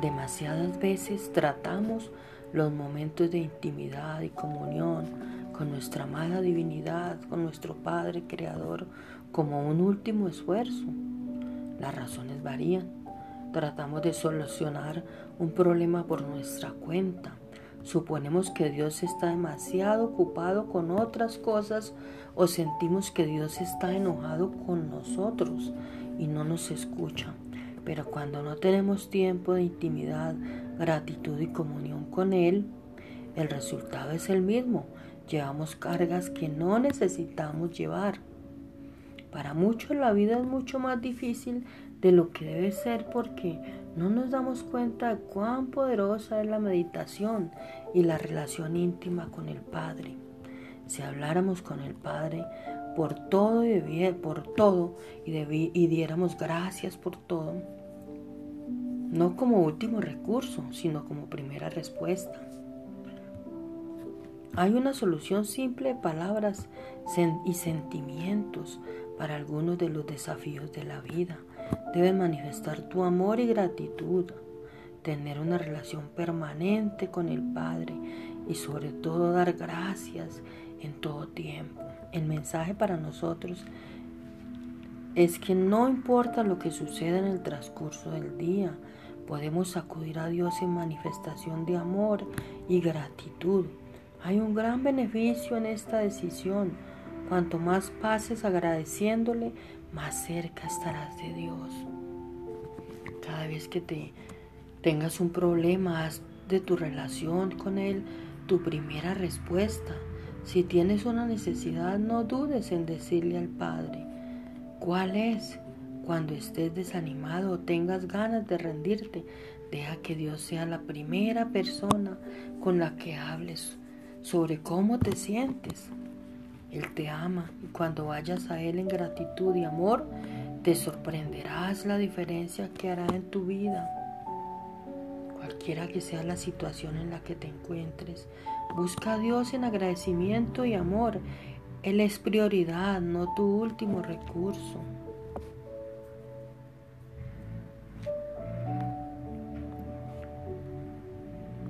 Demasiadas veces tratamos los momentos de intimidad y comunión con nuestra amada divinidad, con nuestro Padre Creador, como un último esfuerzo. Las razones varían. Tratamos de solucionar un problema por nuestra cuenta. Suponemos que Dios está demasiado ocupado con otras cosas o sentimos que Dios está enojado con nosotros y no nos escucha. Pero cuando no tenemos tiempo de intimidad, gratitud y comunión con Él, el resultado es el mismo. Llevamos cargas que no necesitamos llevar. Para muchos la vida es mucho más difícil de lo que debe ser porque no nos damos cuenta de cuán poderosa es la meditación y la relación íntima con el Padre. Si habláramos con el Padre por todo y, por todo y, y diéramos gracias por todo, no como último recurso, sino como primera respuesta. Hay una solución simple de palabras y sentimientos para algunos de los desafíos de la vida. Debes manifestar tu amor y gratitud, tener una relación permanente con el Padre y sobre todo dar gracias en todo tiempo. El mensaje para nosotros es que no importa lo que suceda en el transcurso del día, podemos acudir a Dios en manifestación de amor y gratitud. Hay un gran beneficio en esta decisión. Cuanto más pases agradeciéndole, más cerca estarás de Dios. Cada vez que te tengas un problema, de tu relación con Él tu primera respuesta. Si tienes una necesidad, no dudes en decirle al Padre cuál es. Cuando estés desanimado o tengas ganas de rendirte, deja que Dios sea la primera persona con la que hables sobre cómo te sientes. Él te ama y cuando vayas a Él en gratitud y amor, te sorprenderás la diferencia que hará en tu vida. Cualquiera que sea la situación en la que te encuentres, busca a Dios en agradecimiento y amor. Él es prioridad, no tu último recurso.